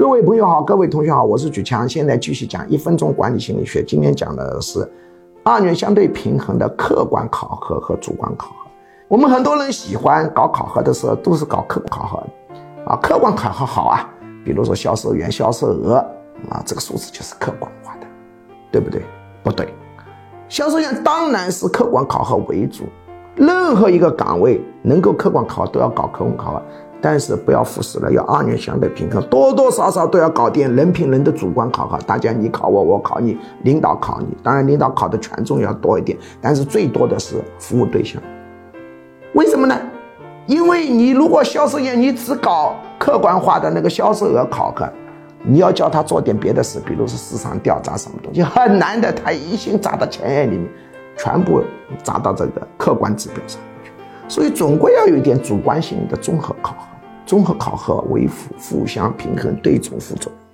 各位朋友好，各位同学好，我是举强，现在继续讲一分钟管理心理学。今天讲的是二元相对平衡的客观考核和主观考核。我们很多人喜欢搞考核的时候，都是搞客观考核啊，客观考核好啊，比如说销售员销售额啊，这个数字就是客观化的，对不对？不对，销售员当然是客观考核为主，任何一个岗位能够客观考核都要搞客观考核。但是不要忽视了，要二元相对平衡，多多少少都要搞点人品人的主观考核。大家你考我，我考你，领导考你，当然领导考的权重要多一点，但是最多的是服务对象。为什么呢？因为你如果销售员你只搞客观化的那个销售额考核，你要叫他做点别的事，比如说市场调查什么东西，很难的。他一心扎到钱眼里面，全部砸到这个客观指标上去，所以总归要有一点主观性的综合考核。综合考核为辅，互相平衡，对冲副作用。